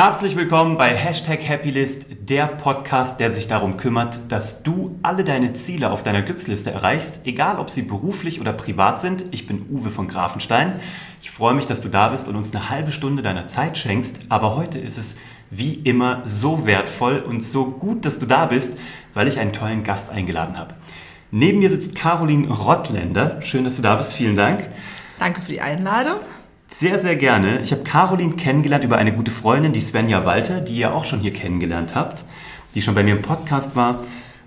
Herzlich willkommen bei Hashtag Happylist, der Podcast, der sich darum kümmert, dass du alle deine Ziele auf deiner Glücksliste erreichst, egal ob sie beruflich oder privat sind. Ich bin Uwe von Grafenstein. Ich freue mich, dass du da bist und uns eine halbe Stunde deiner Zeit schenkst. Aber heute ist es wie immer so wertvoll und so gut, dass du da bist, weil ich einen tollen Gast eingeladen habe. Neben mir sitzt Caroline Rottländer. Schön, dass du da bist. Vielen Dank. Danke für die Einladung. Sehr, sehr gerne. Ich habe Caroline kennengelernt über eine gute Freundin, die Svenja Walter, die ihr auch schon hier kennengelernt habt, die schon bei mir im Podcast war.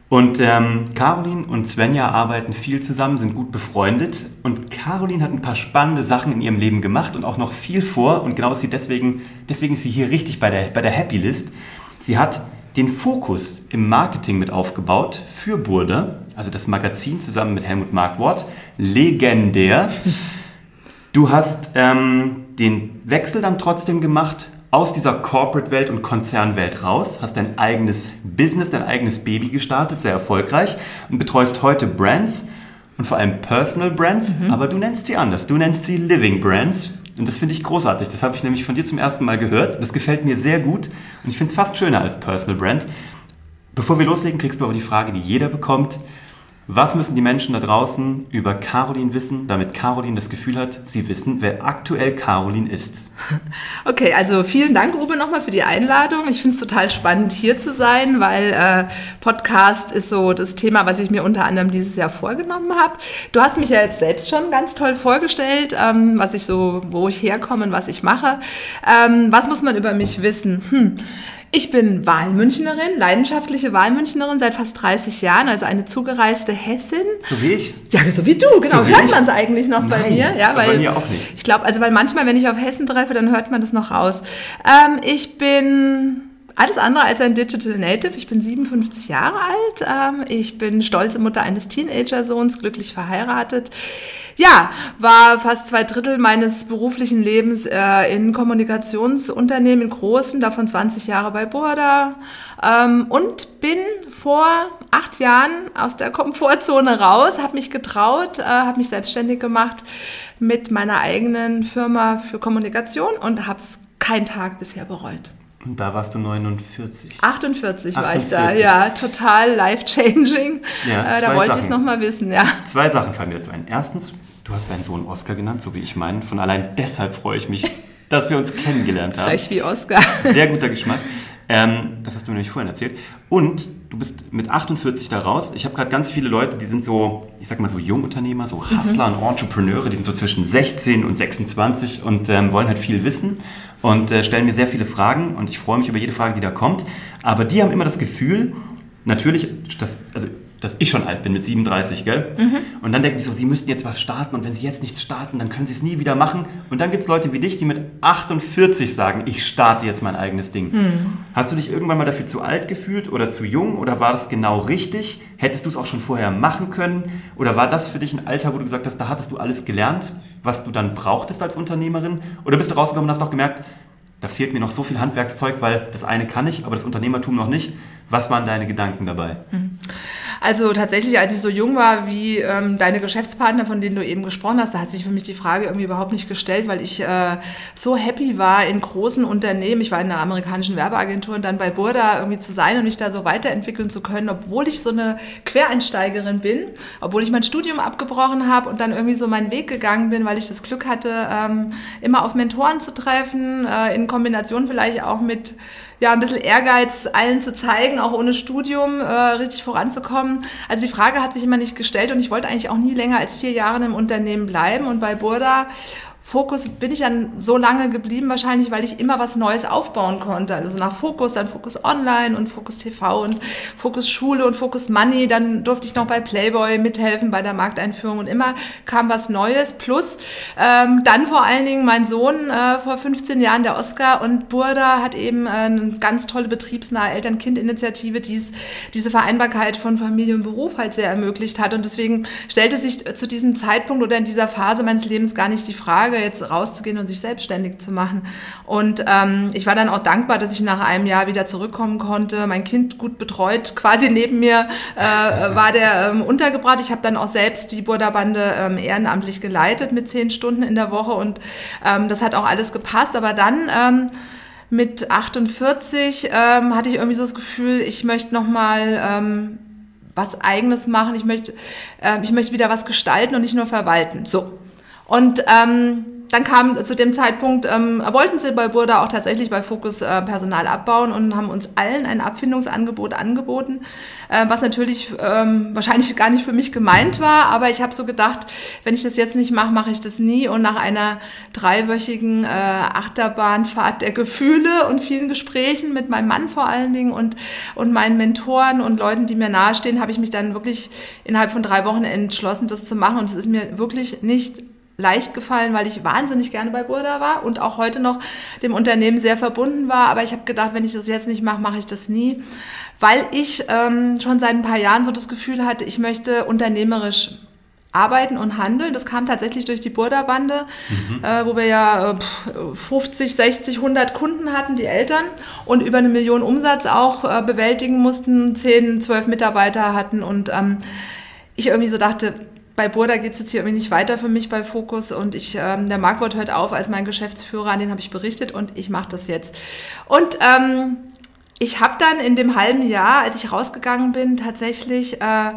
Und ähm, Caroline und Svenja arbeiten viel zusammen, sind gut befreundet. Und Caroline hat ein paar spannende Sachen in ihrem Leben gemacht und auch noch viel vor. Und genau ist sie deswegen, deswegen ist sie hier richtig bei der, bei der Happy List. Sie hat den Fokus im Marketing mit aufgebaut für Burda, also das Magazin zusammen mit Helmut Markwort. Legendär. Du hast ähm, den Wechsel dann trotzdem gemacht aus dieser Corporate-Welt und Konzernwelt raus, hast dein eigenes Business, dein eigenes Baby gestartet, sehr erfolgreich und betreust heute Brands und vor allem Personal Brands, mhm. aber du nennst sie anders. Du nennst sie Living Brands. Und das finde ich großartig. Das habe ich nämlich von dir zum ersten Mal gehört. Das gefällt mir sehr gut und ich finde es fast schöner als Personal Brand. Bevor wir loslegen, kriegst du aber die Frage, die jeder bekommt. Was müssen die Menschen da draußen über Caroline wissen, damit Caroline das Gefühl hat, sie wissen, wer aktuell Caroline ist? Okay, also vielen Dank, Uwe, nochmal für die Einladung. Ich finde es total spannend, hier zu sein, weil äh, Podcast ist so das Thema, was ich mir unter anderem dieses Jahr vorgenommen habe. Du hast mich ja jetzt selbst schon ganz toll vorgestellt, ähm, was ich so, wo ich herkomme und was ich mache. Ähm, was muss man über mich wissen? Hm. Ich bin Wahlmünchnerin, leidenschaftliche Wahlmünchnerin seit fast 30 Jahren, also eine zugereiste Hessin. So wie ich? Ja, so wie du, genau. So hört man es eigentlich noch Nein, bei mir? Ja, weil, bei mir auch nicht. Ich glaube, also weil manchmal, wenn ich auf Hessen treffe, dann hört man das noch raus. Ähm, ich bin alles andere als ein Digital Native. Ich bin 57 Jahre alt. Ähm, ich bin stolze Mutter eines Teenager-Sohns, glücklich verheiratet. Ja, war fast zwei Drittel meines beruflichen Lebens äh, in Kommunikationsunternehmen, in großen, davon 20 Jahre bei Burda ähm, und bin vor acht Jahren aus der Komfortzone raus, habe mich getraut, äh, habe mich selbstständig gemacht mit meiner eigenen Firma für Kommunikation und habe es keinen Tag bisher bereut. Und da warst du 49. 48, 48. war ich da, ja, total life-changing. Ja, äh, da wollte ich es nochmal wissen, ja. Zwei Sachen fallen mir zu ein. Erstens, du hast deinen Sohn Oscar genannt, so wie ich meinen. Von allein deshalb freue ich mich, dass wir uns kennengelernt haben. Frech wie Oscar. Sehr guter Geschmack. Ähm, das hast du mir nämlich vorhin erzählt. Und du bist mit 48 da raus. Ich habe gerade ganz viele Leute, die sind so, ich sag mal so Jungunternehmer, so Hustler mhm. und Entrepreneure, die sind so zwischen 16 und 26 und ähm, wollen halt viel wissen und äh, stellen mir sehr viele Fragen und ich freue mich über jede Frage, die da kommt. Aber die haben immer das Gefühl, natürlich, dass, also dass ich schon alt bin mit 37, gell? Mhm. Und dann denken die so, sie müssten jetzt was starten und wenn sie jetzt nichts starten, dann können sie es nie wieder machen. Und dann gibt es Leute wie dich, die mit 48 sagen, ich starte jetzt mein eigenes Ding. Mhm. Hast du dich irgendwann mal dafür zu alt gefühlt oder zu jung oder war das genau richtig? Hättest du es auch schon vorher machen können? Oder war das für dich ein Alter, wo du gesagt hast, da hattest du alles gelernt, was du dann brauchtest als Unternehmerin? Oder bist du rausgekommen und hast auch gemerkt, da fehlt mir noch so viel Handwerkszeug, weil das eine kann ich, aber das Unternehmertum noch nicht. Was waren deine Gedanken dabei? Mhm. Also tatsächlich, als ich so jung war wie ähm, deine Geschäftspartner, von denen du eben gesprochen hast, da hat sich für mich die Frage irgendwie überhaupt nicht gestellt, weil ich äh, so happy war in großen Unternehmen. Ich war in einer amerikanischen Werbeagentur und dann bei Burda irgendwie zu sein und mich da so weiterentwickeln zu können, obwohl ich so eine Quereinsteigerin bin, obwohl ich mein Studium abgebrochen habe und dann irgendwie so meinen Weg gegangen bin, weil ich das Glück hatte, ähm, immer auf Mentoren zu treffen, äh, in Kombination vielleicht auch mit ja, ein bisschen Ehrgeiz allen zu zeigen, auch ohne Studium äh, richtig voranzukommen. Also die Frage hat sich immer nicht gestellt und ich wollte eigentlich auch nie länger als vier Jahre im Unternehmen bleiben und bei Burda Fokus bin ich dann so lange geblieben, wahrscheinlich, weil ich immer was Neues aufbauen konnte. Also nach Fokus, dann Fokus Online und Fokus TV und Fokus Schule und Fokus Money. Dann durfte ich noch bei Playboy mithelfen bei der Markteinführung und immer kam was Neues. Plus ähm, dann vor allen Dingen mein Sohn äh, vor 15 Jahren, der Oscar und Burda hat eben äh, eine ganz tolle betriebsnahe Eltern-Kind-Initiative, die diese Vereinbarkeit von Familie und Beruf halt sehr ermöglicht hat. Und deswegen stellte sich zu diesem Zeitpunkt oder in dieser Phase meines Lebens gar nicht die Frage, jetzt rauszugehen und sich selbstständig zu machen. Und ähm, ich war dann auch dankbar, dass ich nach einem Jahr wieder zurückkommen konnte. Mein Kind gut betreut, quasi neben mir äh, war der ähm, untergebracht. Ich habe dann auch selbst die Burda-Bande ähm, ehrenamtlich geleitet mit zehn Stunden in der Woche und ähm, das hat auch alles gepasst. Aber dann ähm, mit 48 ähm, hatte ich irgendwie so das Gefühl, ich möchte nochmal ähm, was Eigenes machen. Ich möchte, äh, ich möchte wieder was gestalten und nicht nur verwalten. So. Und ähm, dann kam zu dem Zeitpunkt, ähm, wollten sie bei Burda auch tatsächlich bei Fokus äh, Personal abbauen und haben uns allen ein Abfindungsangebot angeboten, äh, was natürlich ähm, wahrscheinlich gar nicht für mich gemeint war, aber ich habe so gedacht, wenn ich das jetzt nicht mache, mache ich das nie. Und nach einer dreiwöchigen äh, Achterbahnfahrt der Gefühle und vielen Gesprächen mit meinem Mann vor allen Dingen und, und meinen Mentoren und Leuten, die mir nahestehen, habe ich mich dann wirklich innerhalb von drei Wochen entschlossen, das zu machen. Und es ist mir wirklich nicht leicht gefallen, weil ich wahnsinnig gerne bei Burda war und auch heute noch dem Unternehmen sehr verbunden war. Aber ich habe gedacht, wenn ich das jetzt nicht mache, mache ich das nie, weil ich ähm, schon seit ein paar Jahren so das Gefühl hatte, ich möchte unternehmerisch arbeiten und handeln. Das kam tatsächlich durch die Burda-Bande, mhm. äh, wo wir ja äh, 50, 60, 100 Kunden hatten, die Eltern, und über eine Million Umsatz auch äh, bewältigen mussten, 10, 12 Mitarbeiter hatten und ähm, ich irgendwie so dachte, bei Burda geht es jetzt hier irgendwie nicht weiter für mich bei Fokus und ich, ähm, der Marktwort hört auf als mein Geschäftsführer, an den habe ich berichtet und ich mache das jetzt. Und ähm, ich habe dann in dem halben Jahr, als ich rausgegangen bin, tatsächlich äh,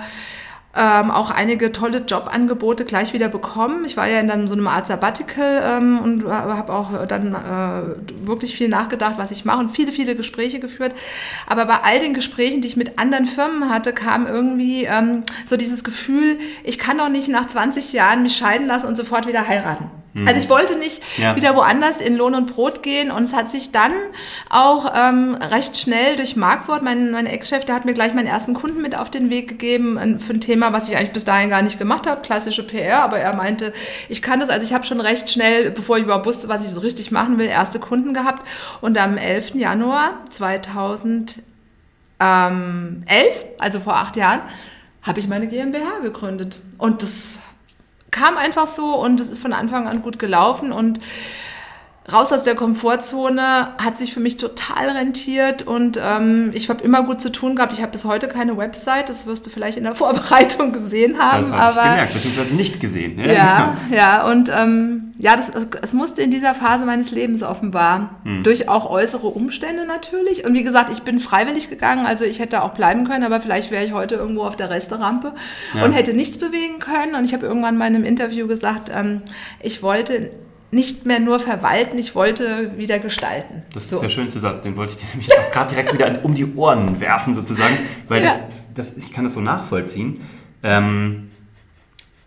ähm, auch einige tolle Jobangebote gleich wieder bekommen. Ich war ja in dann so einem Art Sabbatical ähm, und habe auch dann äh, wirklich viel nachgedacht, was ich mache und viele, viele Gespräche geführt. Aber bei all den Gesprächen, die ich mit anderen Firmen hatte, kam irgendwie ähm, so dieses Gefühl, ich kann doch nicht nach 20 Jahren mich scheiden lassen und sofort wieder heiraten. Mhm. Also ich wollte nicht ja. wieder woanders in Lohn und Brot gehen und es hat sich dann auch ähm, recht schnell durch Markwort, mein, mein Ex-Chef, der hat mir gleich meinen ersten Kunden mit auf den Weg gegeben für ein Thema, was ich eigentlich bis dahin gar nicht gemacht habe, klassische PR, aber er meinte, ich kann das, also ich habe schon recht schnell, bevor ich überhaupt wusste, was ich so richtig machen will, erste Kunden gehabt und am 11. Januar 2011, also vor acht Jahren, habe ich meine GmbH gegründet und das kam einfach so und es ist von Anfang an gut gelaufen und raus aus der Komfortzone hat sich für mich total rentiert und ähm, ich habe immer gut zu tun gehabt. Ich habe bis heute keine Website, das wirst du vielleicht in der Vorbereitung gesehen haben. Das habe ich gemerkt, beziehungsweise nicht gesehen. Ja, ja, ja und ähm, ja, das, es musste in dieser Phase meines Lebens offenbar, hm. durch auch äußere Umstände natürlich. Und wie gesagt, ich bin freiwillig gegangen, also ich hätte auch bleiben können, aber vielleicht wäre ich heute irgendwo auf der Resterampe ja. und hätte nichts bewegen können. Und ich habe irgendwann mal in einem Interview gesagt, ähm, ich wollte nicht mehr nur verwalten, ich wollte wieder gestalten. Das so. ist der schönste Satz, den wollte ich dir nämlich auch gerade direkt wieder um die Ohren werfen sozusagen, weil ja. das, das, ich kann das so nachvollziehen. Ähm,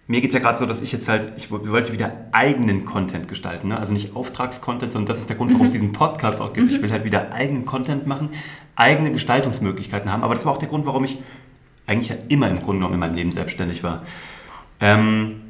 mir geht es ja gerade so, dass ich jetzt halt, ich wollte wieder eigenen Content gestalten, ne? also nicht Auftragscontent, sondern das ist der Grund, warum mhm. es diesen Podcast auch gibt. Mhm. Ich will halt wieder eigenen Content machen, eigene Gestaltungsmöglichkeiten haben, aber das war auch der Grund, warum ich eigentlich ja immer im Grunde genommen in meinem Leben selbstständig war. Ähm,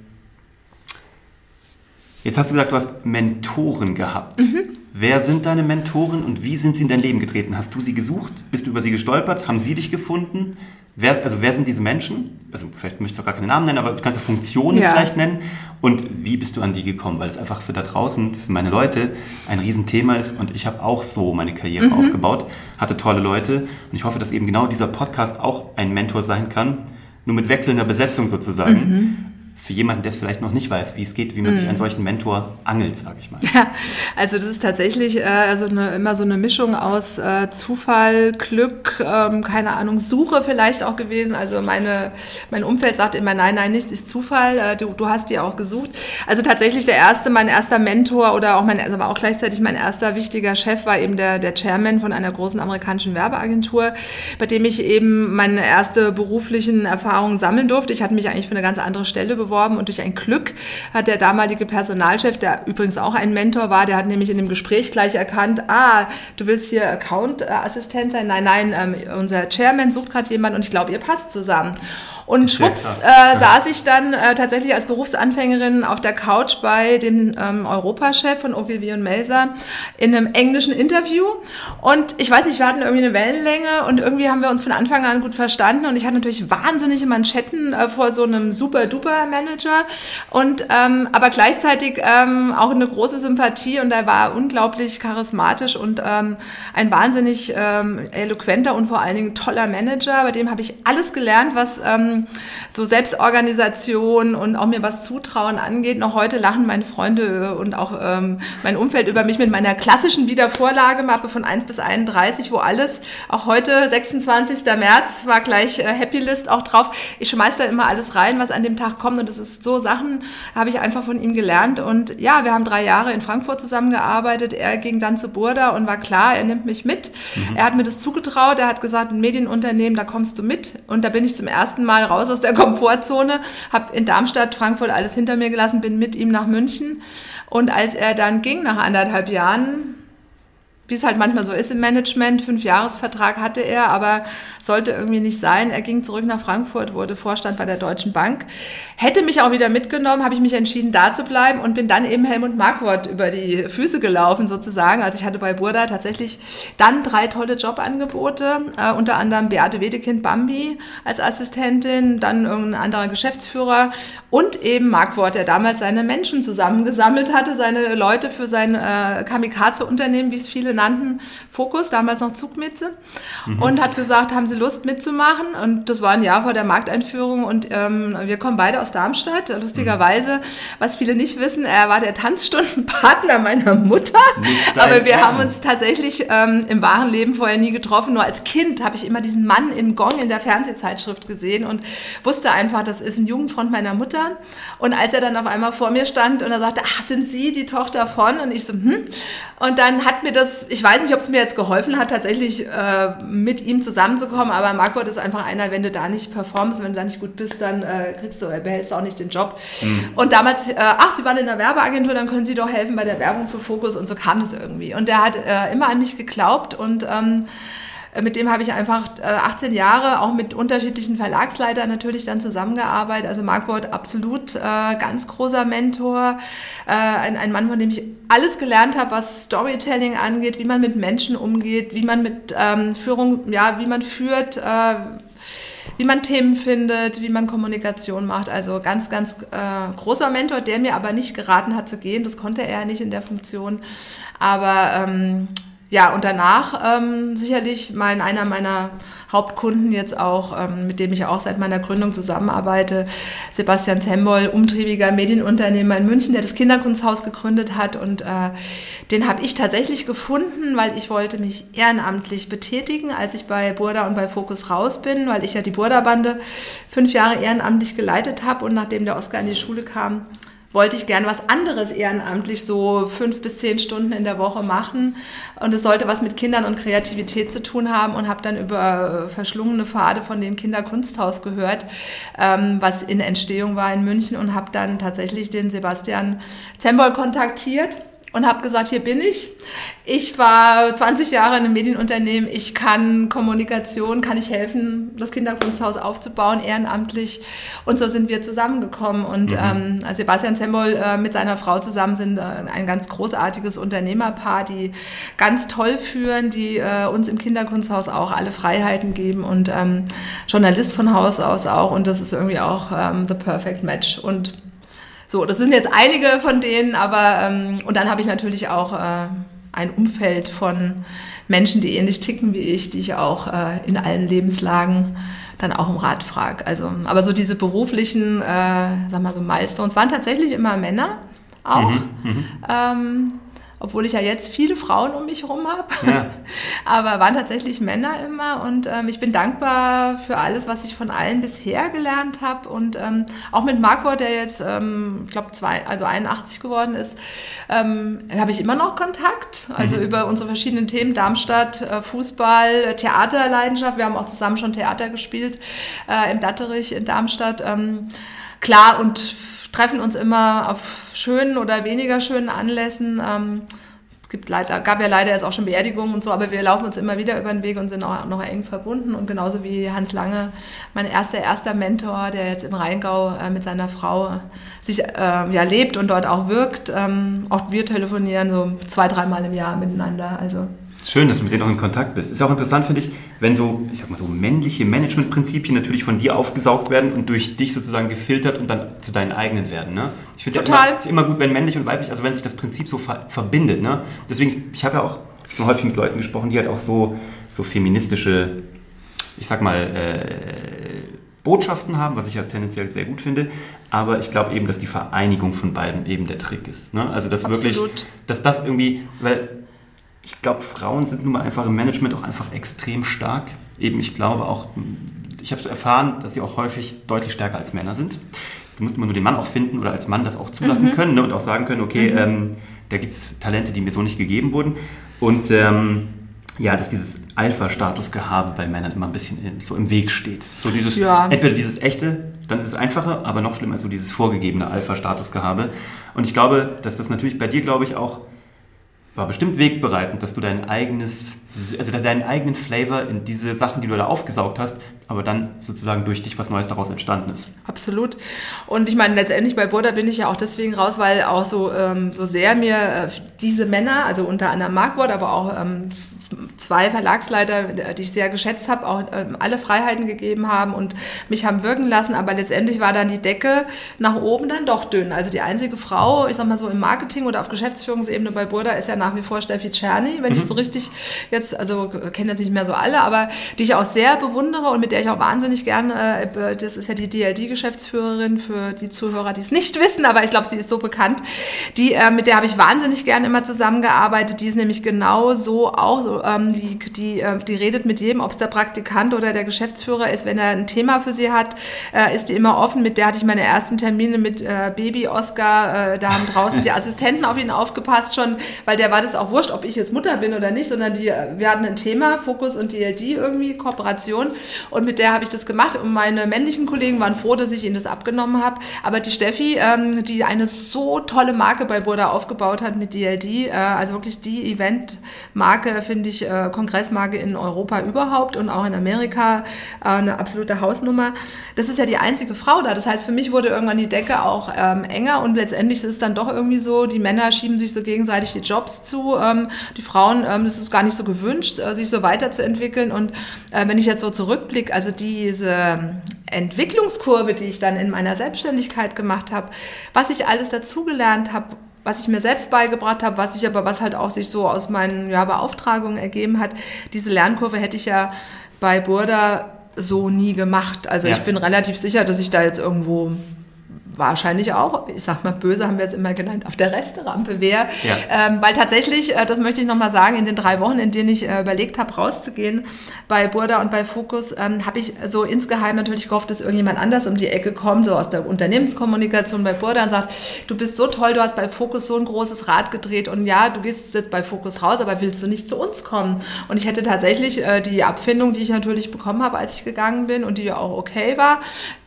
Jetzt hast du gesagt, du hast Mentoren gehabt. Mhm. Wer sind deine Mentoren und wie sind sie in dein Leben getreten? Hast du sie gesucht? Bist du über sie gestolpert? Haben sie dich gefunden? Wer, also wer sind diese Menschen? Also vielleicht möchtest du auch gar keine Namen nennen, aber du kannst ja Funktionen ja. vielleicht nennen. Und wie bist du an die gekommen? Weil es einfach für da draußen, für meine Leute, ein Riesenthema ist. Und ich habe auch so meine Karriere mhm. aufgebaut, hatte tolle Leute. Und ich hoffe, dass eben genau dieser Podcast auch ein Mentor sein kann. Nur mit wechselnder Besetzung sozusagen. Mhm für jemanden, der es vielleicht noch nicht weiß, wie es geht, wie man mm. sich einen mhm. solchen Mentor angelt, sage ich mal. Ja, also das ist tatsächlich äh, also eine, immer so eine Mischung aus äh, Zufall, Glück, ähm, keine Ahnung, Suche vielleicht auch gewesen. Also meine, mein Umfeld sagt immer, nein, nein, nichts ist Zufall, äh, du, du hast dir auch gesucht. Also tatsächlich der erste, mein erster Mentor oder auch mein, aber auch gleichzeitig mein erster wichtiger Chef war eben der, der Chairman von einer großen amerikanischen Werbeagentur, bei dem ich eben meine erste beruflichen Erfahrungen sammeln durfte. Ich hatte mich eigentlich für eine ganz andere Stelle beworben beworben und durch ein Glück hat der damalige Personalchef, der übrigens auch ein Mentor war, der hat nämlich in dem Gespräch gleich erkannt, ah, du willst hier Account-Assistent sein? Nein, nein, ähm, unser Chairman sucht gerade jemanden und ich glaube, ihr passt zusammen. Und schwupps äh, saß ich dann äh, tatsächlich als Berufsanfängerin auf der Couch bei dem ähm, Europachef von Ogilvy und Melser in einem englischen Interview. Und ich weiß nicht, wir hatten irgendwie eine Wellenlänge und irgendwie haben wir uns von Anfang an gut verstanden. Und ich hatte natürlich wahnsinnige Manschetten äh, vor so einem super-duper-Manager. Und ähm, aber gleichzeitig ähm, auch eine große Sympathie und er war unglaublich charismatisch und ähm, ein wahnsinnig ähm, eloquenter und vor allen Dingen toller Manager. Bei dem habe ich alles gelernt, was ähm, ähm, so Selbstorganisation und auch mir was zutrauen angeht. Noch heute lachen meine Freunde und auch ähm, mein Umfeld über mich mit meiner klassischen Wiedervorlagemappe von 1 bis 31, wo alles, auch heute, 26. März, war gleich äh, Happy List auch drauf. Ich schmeiß da immer alles rein, was an dem Tag kommt und das ist so Sachen, habe ich einfach von ihm gelernt und ja, wir haben drei Jahre in Frankfurt zusammengearbeitet. Er ging dann zu Burda und war klar, er nimmt mich mit. Mhm. Er hat mir das zugetraut, er hat gesagt, ein Medienunternehmen, da kommst du mit und da bin ich zum ersten Mal raus aus der Komfortzone, habe in Darmstadt, Frankfurt alles hinter mir gelassen, bin mit ihm nach München. Und als er dann ging nach anderthalb Jahren, wie es halt manchmal so ist im Management. Fünf Jahresvertrag hatte er, aber sollte irgendwie nicht sein. Er ging zurück nach Frankfurt, wurde Vorstand bei der Deutschen Bank. Hätte mich auch wieder mitgenommen, habe ich mich entschieden, da zu bleiben und bin dann eben Helmut Markwort über die Füße gelaufen sozusagen. Also ich hatte bei Burda tatsächlich dann drei tolle Jobangebote, äh, unter anderem Beate Wedekind Bambi als Assistentin, dann irgendein anderer Geschäftsführer und eben Markwort, der damals seine Menschen zusammengesammelt hatte, seine Leute für sein äh, Kamikaze-Unternehmen, wie es viele nannten, Fokus, damals noch Zugmitze, mhm. und hat gesagt, haben Sie Lust mitzumachen? Und das war ein Jahr vor der Markteinführung und ähm, wir kommen beide aus Darmstadt. Lustigerweise, mhm. was viele nicht wissen, er war der Tanzstundenpartner meiner Mutter, aber wir haben uns tatsächlich ähm, im wahren Leben vorher nie getroffen. Nur als Kind habe ich immer diesen Mann im Gong in der Fernsehzeitschrift gesehen und wusste einfach, das ist ein Jugendfreund meiner Mutter. Und als er dann auf einmal vor mir stand und er sagte, ach, sind Sie die Tochter von? Und ich so, hm. Und dann hat mir das, ich weiß nicht, ob es mir jetzt geholfen hat, tatsächlich äh, mit ihm zusammenzukommen, aber Margot ist einfach einer, wenn du da nicht performst, wenn du da nicht gut bist, dann äh, kriegst du, äh, behältst du auch nicht den Job. Mhm. Und damals, äh, ach, Sie waren in der Werbeagentur, dann können Sie doch helfen bei der Werbung für Fokus und so kam das irgendwie. Und der hat äh, immer an mich geglaubt und ähm, äh, mit dem habe ich einfach 18 äh, Jahre auch mit unterschiedlichen Verlagsleitern natürlich dann zusammengearbeitet. Also Marc Wort absolut äh, ganz großer Mentor, äh, ein, ein Mann, von dem ich alles gelernt habe, was Storytelling angeht, wie man mit Menschen umgeht, wie man mit ähm, Führung, ja, wie man führt, äh, wie man Themen findet, wie man Kommunikation macht. Also ganz, ganz äh, großer Mentor, der mir aber nicht geraten hat zu gehen. Das konnte er nicht in der Funktion. Aber ähm, ja, und danach ähm, sicherlich mein, einer meiner Hauptkunden jetzt auch, ähm, mit dem ich auch seit meiner Gründung zusammenarbeite, Sebastian Zembol, umtriebiger Medienunternehmer in München, der das Kinderkunsthaus gegründet hat. Und äh, den habe ich tatsächlich gefunden, weil ich wollte mich ehrenamtlich betätigen, als ich bei Burda und bei Focus raus bin, weil ich ja die Burda-Bande fünf Jahre ehrenamtlich geleitet habe. Und nachdem der Oscar in die Schule kam, wollte ich gern was anderes ehrenamtlich so fünf bis zehn Stunden in der Woche machen. Und es sollte was mit Kindern und Kreativität zu tun haben und habe dann über verschlungene Pfade von dem Kinderkunsthaus gehört, ähm, was in Entstehung war in München und habe dann tatsächlich den Sebastian Zembol kontaktiert und habe gesagt, hier bin ich. Ich war 20 Jahre in einem Medienunternehmen. Ich kann Kommunikation, kann ich helfen, das Kinderkunsthaus aufzubauen, ehrenamtlich. Und so sind wir zusammengekommen. Und mhm. ähm, Sebastian Zembol äh, mit seiner Frau zusammen sind äh, ein ganz großartiges Unternehmerpaar, die ganz toll führen, die äh, uns im Kinderkunsthaus auch alle Freiheiten geben und ähm, Journalist von Haus aus auch. Und das ist irgendwie auch ähm, the perfect match. Und so, das sind jetzt einige von denen, aber ähm, und dann habe ich natürlich auch äh, ein Umfeld von Menschen, die ähnlich ticken wie ich, die ich auch äh, in allen Lebenslagen dann auch um Rat frage. Also, aber so diese beruflichen, äh, sag mal so Milestones waren tatsächlich immer Männer auch. Mhm, mhm. ähm, obwohl ich ja jetzt viele Frauen um mich herum habe. Ja. Aber waren tatsächlich Männer immer und ähm, ich bin dankbar für alles, was ich von allen bisher gelernt habe und ähm, auch mit Marco, der jetzt, ähm, ich glaube, also 81 geworden ist, ähm, habe ich immer noch Kontakt. Also mhm. über unsere verschiedenen Themen, Darmstadt, äh, Fußball, Theaterleidenschaft. Wir haben auch zusammen schon Theater gespielt äh, im Datterich in Darmstadt. Ähm, klar und treffen uns immer auf schönen oder weniger schönen Anlässen. Ähm, gibt leider, gab ja leider jetzt auch schon Beerdigungen und so, aber wir laufen uns immer wieder über den Weg und sind auch noch eng verbunden. Und genauso wie Hans Lange, mein erster, erster Mentor, der jetzt im Rheingau äh, mit seiner Frau sich äh, ja, lebt und dort auch wirkt. Ähm, auch wir telefonieren so zwei, dreimal im Jahr miteinander. Also Schön, dass du mit denen auch in Kontakt bist. Ist auch interessant, finde ich, wenn so, ich sag mal so männliche Managementprinzipien natürlich von dir aufgesaugt werden und durch dich sozusagen gefiltert und dann zu deinen eigenen werden. Ne? Ich finde ja immer, immer, gut, wenn männlich und weiblich, also wenn sich das Prinzip so ver verbindet. Ne? Deswegen, ich habe ja auch schon häufig mit Leuten gesprochen, die halt auch so, so feministische, ich sag mal, äh, Botschaften haben, was ich ja tendenziell sehr gut finde. Aber ich glaube eben, dass die Vereinigung von beiden eben der Trick ist. Ne? Also dass Absolut. wirklich, dass das irgendwie, weil ich glaube, Frauen sind nun mal einfach im Management auch einfach extrem stark. Eben, ich glaube auch, ich habe so erfahren, dass sie auch häufig deutlich stärker als Männer sind. Du musst immer nur den Mann auch finden oder als Mann das auch zulassen mhm. können ne? und auch sagen können, okay, mhm. ähm, da gibt es Talente, die mir so nicht gegeben wurden. Und ähm, ja, dass dieses Alpha-Statusgehabe bei Männern immer ein bisschen so im Weg steht. So dieses, ja. entweder dieses echte, dann ist es einfacher, aber noch schlimmer, so dieses vorgegebene Alpha-Statusgehabe. Und ich glaube, dass das natürlich bei dir, glaube ich, auch war bestimmt wegbereitend, dass du dein eigenes, also deinen eigenen Flavor in diese Sachen, die du da aufgesaugt hast, aber dann sozusagen durch dich was Neues daraus entstanden ist. Absolut. Und ich meine, letztendlich bei Burda bin ich ja auch deswegen raus, weil auch so, ähm, so sehr mir äh, diese Männer, also unter anderem Mark Ward, aber auch ähm, zwei Verlagsleiter, die ich sehr geschätzt habe, auch ähm, alle Freiheiten gegeben haben und mich haben wirken lassen. Aber letztendlich war dann die Decke nach oben dann doch dünn. Also die einzige Frau, ich sag mal so im Marketing oder auf Geschäftsführungsebene bei Burda ist ja nach wie vor Steffi Czerny, wenn mhm. ich so richtig jetzt, also kenne jetzt nicht mehr so alle, aber die ich auch sehr bewundere und mit der ich auch wahnsinnig gerne, äh, das ist ja die DLD-Geschäftsführerin für die Zuhörer, die es nicht wissen, aber ich glaube, sie ist so bekannt. Die, äh, mit der habe ich wahnsinnig gerne immer zusammengearbeitet. Die ist nämlich genau so auch so ähm, die, die, äh, die redet mit jedem, ob es der Praktikant oder der Geschäftsführer ist. Wenn er ein Thema für sie hat, äh, ist die immer offen. Mit der hatte ich meine ersten Termine mit äh, Baby Oscar. Äh, da haben draußen die Assistenten auf ihn aufgepasst schon, weil der war das auch wurscht, ob ich jetzt Mutter bin oder nicht, sondern die, äh, wir hatten ein Thema, Fokus und DLD irgendwie, Kooperation. Und mit der habe ich das gemacht. Und meine männlichen Kollegen waren froh, dass ich ihnen das abgenommen habe. Aber die Steffi, ähm, die eine so tolle Marke bei Burda aufgebaut hat mit DLD, äh, also wirklich die Event-Marke, finde ich, äh, Kongressmarke in Europa überhaupt und auch in Amerika äh, eine absolute Hausnummer. Das ist ja die einzige Frau da. Das heißt, für mich wurde irgendwann die Decke auch ähm, enger und letztendlich ist es dann doch irgendwie so, die Männer schieben sich so gegenseitig die Jobs zu. Ähm, die Frauen, ähm, das ist gar nicht so gewünscht, äh, sich so weiterzuentwickeln. Und äh, wenn ich jetzt so zurückblicke, also diese Entwicklungskurve, die ich dann in meiner Selbstständigkeit gemacht habe, was ich alles dazugelernt habe, was ich mir selbst beigebracht habe, was ich aber, was halt auch sich so aus meinen ja, Beauftragungen ergeben hat. Diese Lernkurve hätte ich ja bei Burda so nie gemacht. Also ja. ich bin relativ sicher, dass ich da jetzt irgendwo wahrscheinlich auch, ich sag mal böse haben wir es immer genannt, auf der Resterampe wäre. Ja. Ähm, weil tatsächlich, äh, das möchte ich nochmal sagen, in den drei Wochen, in denen ich äh, überlegt habe, rauszugehen bei Burda und bei Focus, ähm, habe ich so insgeheim natürlich gehofft, dass irgendjemand anders um die Ecke kommt, so aus der Unternehmenskommunikation bei Burda und sagt, du bist so toll, du hast bei Focus so ein großes Rad gedreht und ja, du gehst jetzt bei Focus raus, aber willst du nicht zu uns kommen? Und ich hätte tatsächlich äh, die Abfindung, die ich natürlich bekommen habe, als ich gegangen bin und die ja auch okay war,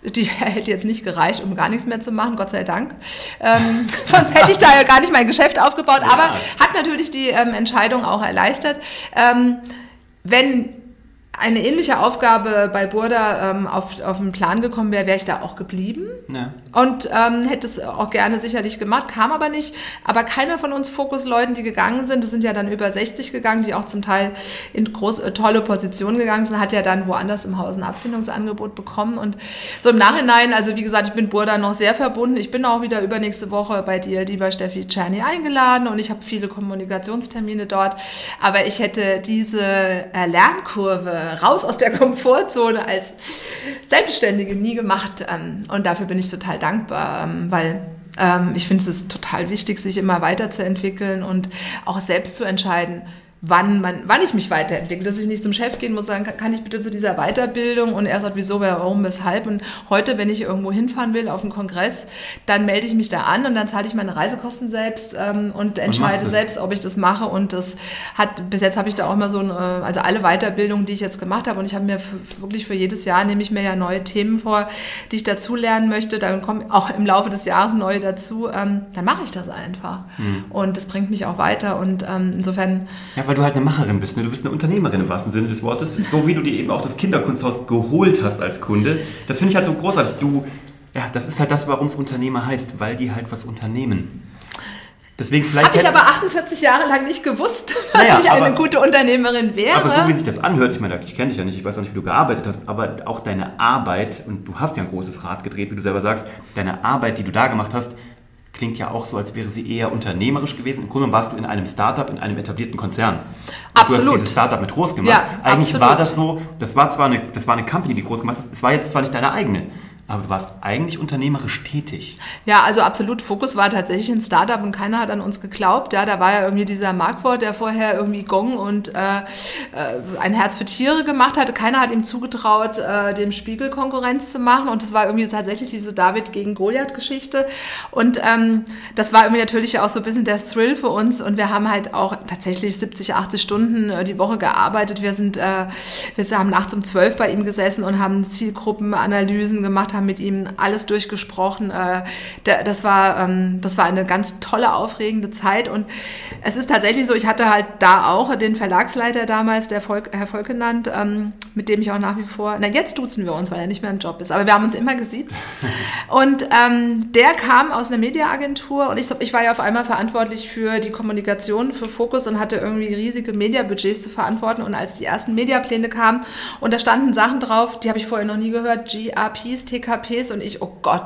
die hätte jetzt nicht gereicht, um gar nichts mehr zu machen, Gott sei Dank. Ähm, sonst hätte ich da ja gar nicht mein Geschäft aufgebaut, ja. aber hat natürlich die ähm, Entscheidung auch erleichtert. Ähm, wenn eine ähnliche Aufgabe bei Burda ähm, auf, auf den Plan gekommen wäre, wäre ich da auch geblieben ja. und ähm, hätte es auch gerne sicherlich gemacht, kam aber nicht. Aber keiner von uns Fokusleuten, die gegangen sind, das sind ja dann über 60 gegangen, die auch zum Teil in groß, äh, tolle Positionen gegangen sind, hat ja dann woanders im Haus ein Abfindungsangebot bekommen. Und so im Nachhinein, also wie gesagt, ich bin Burda noch sehr verbunden. Ich bin auch wieder übernächste Woche bei DLD bei Steffi Czerny eingeladen und ich habe viele Kommunikationstermine dort. Aber ich hätte diese äh, Lernkurve raus aus der Komfortzone als Selbstständige nie gemacht. Ähm, und dafür bin ich total dankbar, ähm, weil ähm, ich finde es ist total wichtig, sich immer weiterzuentwickeln und auch selbst zu entscheiden, wann, man, wann ich mich weiterentwickle, dass ich nicht zum Chef gehen muss, sagen, kann, ich bitte zu dieser Weiterbildung? Und er sagt, wieso, warum, weshalb? Und heute, wenn ich irgendwo hinfahren will auf einen Kongress, dann melde ich mich da an und dann zahle ich meine Reisekosten selbst ähm, und entscheide selbst, ob ich das mache. Und das hat, bis jetzt habe ich da auch immer so, ein, also alle Weiterbildungen, die ich jetzt gemacht habe und ich habe mir für, wirklich für jedes Jahr nehme ich mir ja neue Themen vor, die ich dazu lernen möchte, dann kommen auch im Laufe des Jahres neue dazu, ähm, dann mache ich das einfach. Mhm. und das bringt mich auch weiter. Und ähm, insofern ja, weil du halt eine Macherin bist. Ne? Du bist eine Unternehmerin im wahrsten Sinne des Wortes. So wie du dir eben auch das Kinderkunsthaus geholt hast als Kunde. Das finde ich halt so großartig. Du, ja, das ist halt das, warum es Unternehmer heißt, weil die halt was unternehmen. Deswegen vielleicht. Habe ich aber 48 Jahre lang nicht gewusst, dass naja, ich eine aber, gute Unternehmerin wäre. Aber so wie sich das anhört, ich meine, ich kenne dich ja nicht, ich weiß auch nicht, wie du gearbeitet hast, aber auch deine Arbeit, und du hast ja ein großes Rad gedreht, wie du selber sagst, deine Arbeit, die du da gemacht hast, klingt ja auch so, als wäre sie eher unternehmerisch gewesen. Im Grunde warst du in einem Startup, in einem etablierten Konzern. Und absolut. Du hast dieses Startup mit groß gemacht. Ja, Eigentlich absolut. war das so, das war zwar eine, das war eine Company, die groß gemacht hast, es war jetzt zwar nicht deine eigene, aber du warst eigentlich unternehmerisch tätig. Ja, also absolut. Fokus war tatsächlich ein Startup und keiner hat an uns geglaubt. Ja, da war ja irgendwie dieser Markwort, der vorher irgendwie Gong und äh, äh, ein Herz für Tiere gemacht hatte. Keiner hat ihm zugetraut, äh, dem Spiegel Konkurrenz zu machen. Und es war irgendwie tatsächlich diese David gegen Goliath-Geschichte. Und ähm, das war irgendwie natürlich auch so ein bisschen der Thrill für uns. Und wir haben halt auch tatsächlich 70, 80 Stunden äh, die Woche gearbeitet. Wir sind, äh, wir haben nachts um 12 bei ihm gesessen und haben Zielgruppenanalysen gemacht, haben mit ihm alles durchgesprochen. Äh, das, war, ähm, das war eine ganz tolle, aufregende Zeit. Und es ist tatsächlich so, ich hatte halt da auch den Verlagsleiter damals, der Volk, Herr Volkenland, ähm, mit dem ich auch nach wie vor, na jetzt duzen wir uns, weil er nicht mehr im Job ist, aber wir haben uns immer gesiezt. Und ähm, der kam aus einer Mediaagentur und ich, ich war ja auf einmal verantwortlich für die Kommunikation, für Fokus und hatte irgendwie riesige Mediabudgets zu verantworten. Und als die ersten Mediapläne kamen und da standen Sachen drauf, die habe ich vorher noch nie gehört, GRPs, TKPs und ich, oh Gott,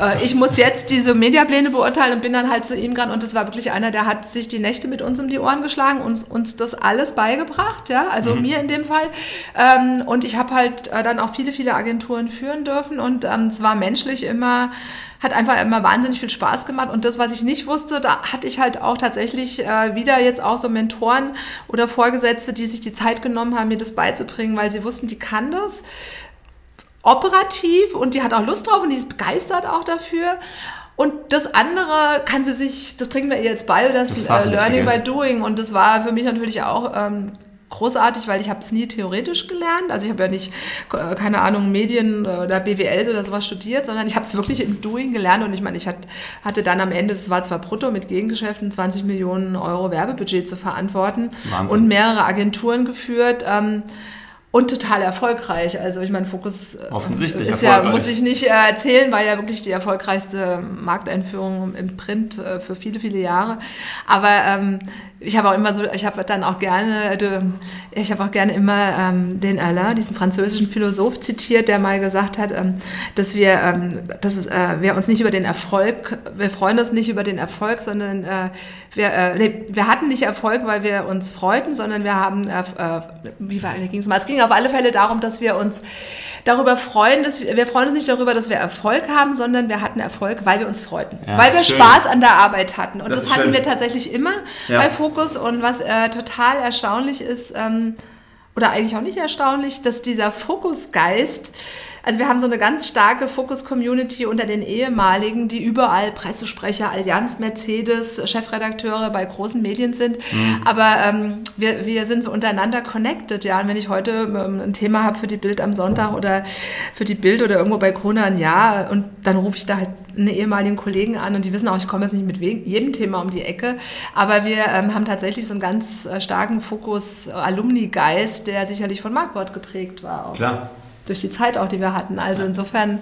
äh, ich muss jetzt diese Mediapläne beurteilen und bin dann halt zu ihm gegangen und das war wirklich einer, der hat sich die Nächte mit uns um die Ohren geschlagen und uns, uns das alles beigebracht, ja, also mhm. mir in dem Fall. Ähm, und ich habe halt äh, dann auch viele, viele Agenturen führen dürfen und ähm, es war menschlich immer hat einfach immer wahnsinnig viel Spaß gemacht. Und das, was ich nicht wusste, da hatte ich halt auch tatsächlich äh, wieder jetzt auch so Mentoren oder Vorgesetzte, die sich die Zeit genommen haben, mir das beizubringen, weil sie wussten, die kann das operativ und die hat auch Lust drauf und die ist begeistert auch dafür. Und das andere kann sie sich, das bringen wir ihr jetzt bei, das, das äh, Learning by Doing. Und das war für mich natürlich auch ähm, großartig, weil ich habe es nie theoretisch gelernt. Also ich habe ja nicht, äh, keine Ahnung, Medien oder BWL oder sowas studiert, sondern ich habe es wirklich im Doing gelernt. Und ich meine, ich hatte dann am Ende, das war zwar brutto mit Gegengeschäften, 20 Millionen Euro Werbebudget zu verantworten Wahnsinn. und mehrere Agenturen geführt. Ähm, und total erfolgreich. Also ich meine, Fokus Offensichtlich ist ja, muss ich nicht erzählen, war ja wirklich die erfolgreichste Markteinführung im Print für viele, viele Jahre. Aber ähm, ich habe auch immer so, ich habe dann auch gerne, ich habe auch gerne immer ähm, den Alain, diesen französischen Philosoph zitiert, der mal gesagt hat, ähm, dass wir, ähm, dass es, äh, wir uns nicht über den Erfolg, wir freuen uns nicht über den Erfolg, sondern äh, wir, äh, nee, wir hatten nicht Erfolg, weil wir uns freuten, sondern wir haben, äh, wie war, wie ging es mal? Es ging auf alle Fälle darum, dass wir uns darüber freuen, dass wir, wir freuen uns nicht darüber, dass wir Erfolg haben, sondern wir hatten Erfolg, weil wir uns freuten, ja, weil wir schön. Spaß an der Arbeit hatten. Und das, das hatten schön. wir tatsächlich immer ja. bei Fokus. Und was äh, total erstaunlich ist, ähm, oder eigentlich auch nicht erstaunlich, dass dieser Fokusgeist also wir haben so eine ganz starke Fokus-Community unter den ehemaligen, die überall Pressesprecher, Allianz, Mercedes, Chefredakteure bei großen Medien sind. Mhm. Aber ähm, wir, wir sind so untereinander connected, ja. Und wenn ich heute ähm, ein Thema habe für die Bild am Sonntag oder für die Bild oder irgendwo bei Conan, ja, und dann rufe ich da halt einen ehemaligen Kollegen an und die wissen auch, ich komme jetzt nicht mit jedem Thema um die Ecke, aber wir ähm, haben tatsächlich so einen ganz äh, starken Fokus Alumni-Geist, der sicherlich von Markwort geprägt war. Auch. Klar durch die Zeit auch, die wir hatten. Also insofern,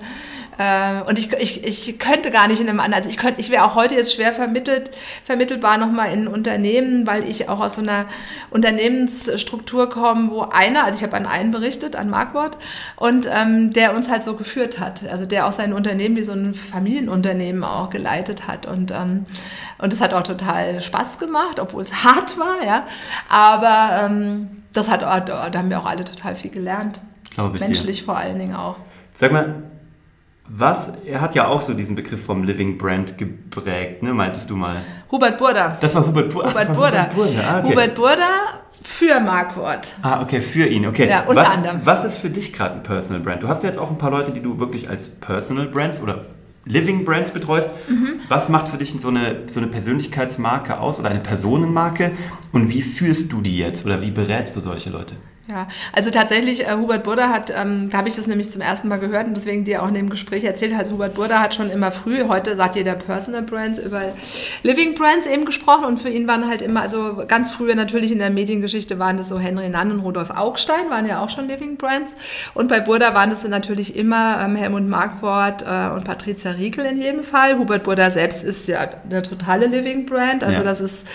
äh, und ich, ich, ich könnte gar nicht in einem anderen, also ich könnte, ich wäre auch heute jetzt schwer vermittelt, vermittelbar nochmal in ein Unternehmen, weil ich auch aus so einer Unternehmensstruktur komme, wo einer, also ich habe an einen berichtet, an Markwort, und ähm, der uns halt so geführt hat. Also der auch sein Unternehmen wie so ein Familienunternehmen auch geleitet hat. Und, ähm, und das hat auch total Spaß gemacht, obwohl es hart war, ja. Aber ähm, das hat, da haben wir auch alle total viel gelernt. Glaube ich Menschlich dir. vor allen Dingen auch. Sag mal, was, er hat ja auch so diesen Begriff vom Living Brand geprägt, ne, meintest du mal? Hubert Burda. Das war Hubert, Burda. Hubert Burda. Ah, okay. Hubert Burda für Markwort. Ah, okay, für ihn, okay. Ja, unter was, anderem. Was ist für dich gerade ein Personal Brand? Du hast ja jetzt auch ein paar Leute, die du wirklich als Personal Brands oder Living Brands betreust. Mhm. Was macht für dich so eine, so eine Persönlichkeitsmarke aus oder eine Personenmarke? Und wie führst du die jetzt oder wie berätst du solche Leute? Ja, also tatsächlich, äh, Hubert Burda hat, ähm, da habe ich das nämlich zum ersten Mal gehört und deswegen dir auch in dem Gespräch erzählt, also Hubert Burda hat schon immer früh, heute sagt jeder Personal Brands, über Living Brands eben gesprochen und für ihn waren halt immer, also ganz früher natürlich in der Mediengeschichte waren das so Henry Nann und Rudolf Augstein, waren ja auch schon Living Brands und bei Burda waren das natürlich immer ähm, Helmut Markwort äh, und Patricia Riekel in jedem Fall. Hubert Burda selbst ist ja eine totale Living Brand, also ja. das ist